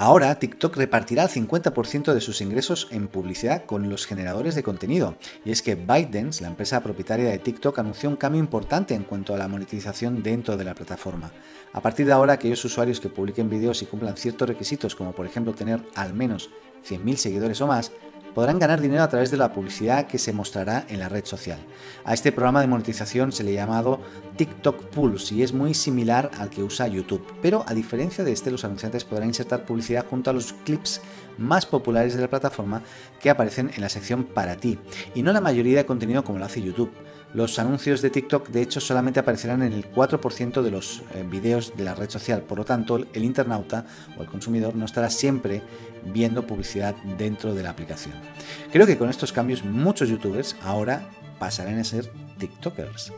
Ahora TikTok repartirá el 50% de sus ingresos en publicidad con los generadores de contenido. Y es que ByteDance, la empresa propietaria de TikTok, anunció un cambio importante en cuanto a la monetización dentro de la plataforma. A partir de ahora, aquellos usuarios que publiquen vídeos y cumplan ciertos requisitos, como por ejemplo tener al menos 100.000 seguidores o más, podrán ganar dinero a través de la publicidad que se mostrará en la red social. A este programa de monetización se le ha llamado TikTok Pulse y es muy similar al que usa YouTube, pero a diferencia de este los anunciantes podrán insertar publicidad junto a los clips más populares de la plataforma que aparecen en la sección para ti y no la mayoría de contenido como lo hace YouTube. Los anuncios de TikTok de hecho solamente aparecerán en el 4% de los eh, vídeos de la red social, por lo tanto el internauta o el consumidor no estará siempre viendo publicidad dentro de la aplicación. Creo que con estos cambios muchos youtubers ahora pasarán a ser TikTokers.